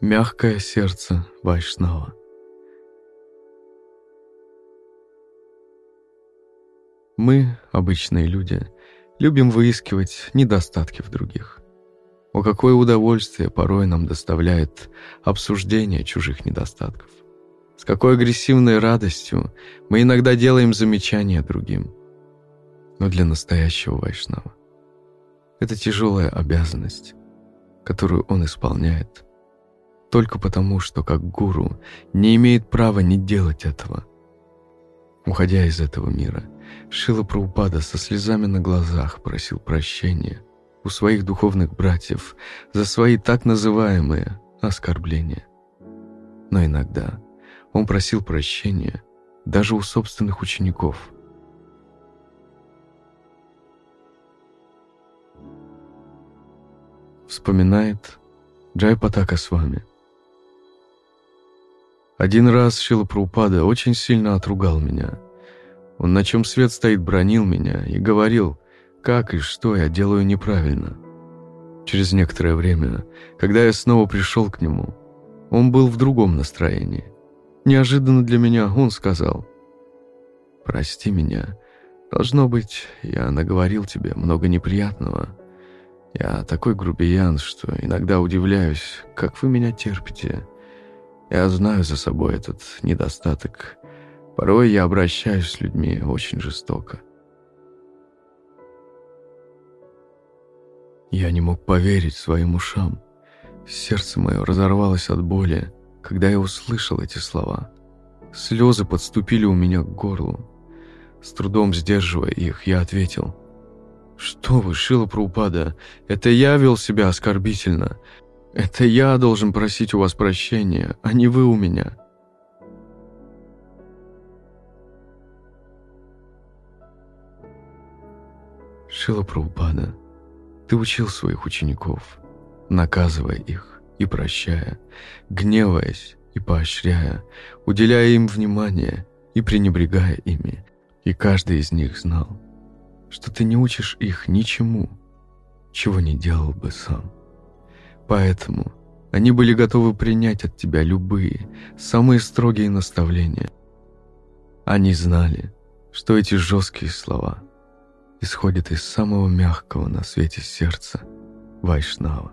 Мягкое сердце Вайшнава. Мы, обычные люди, любим выискивать недостатки в других. О какое удовольствие порой нам доставляет обсуждение чужих недостатков. С какой агрессивной радостью мы иногда делаем замечания другим. Но для настоящего Вайшнава это тяжелая обязанность, которую он исполняет только потому, что как гуру не имеет права не делать этого. Уходя из этого мира, Шила Праупада со слезами на глазах просил прощения у своих духовных братьев за свои так называемые оскорбления. Но иногда он просил прощения даже у собственных учеников. Вспоминает Джай Патака с вами. Один раз Шила Праупада очень сильно отругал меня. Он на чем свет стоит бронил меня и говорил, как и что я делаю неправильно. Через некоторое время, когда я снова пришел к нему, он был в другом настроении. Неожиданно для меня он сказал, «Прости меня, должно быть, я наговорил тебе много неприятного. Я такой грубиян, что иногда удивляюсь, как вы меня терпите». Я знаю за собой этот недостаток. Порой я обращаюсь с людьми очень жестоко. Я не мог поверить своим ушам. Сердце мое разорвалось от боли, когда я услышал эти слова. Слезы подступили у меня к горлу. С трудом сдерживая их, я ответил. «Что вы, Шила Праупада, это я вел себя оскорбительно. Это я должен просить у вас прощения, а не вы у меня. Шила Прабхупада, ты учил своих учеников, наказывая их и прощая, гневаясь и поощряя, уделяя им внимание и пренебрегая ими. И каждый из них знал, что ты не учишь их ничему, чего не делал бы сам. Поэтому они были готовы принять от тебя любые, самые строгие наставления. Они знали, что эти жесткие слова исходят из самого мягкого на свете сердца Вайшнава.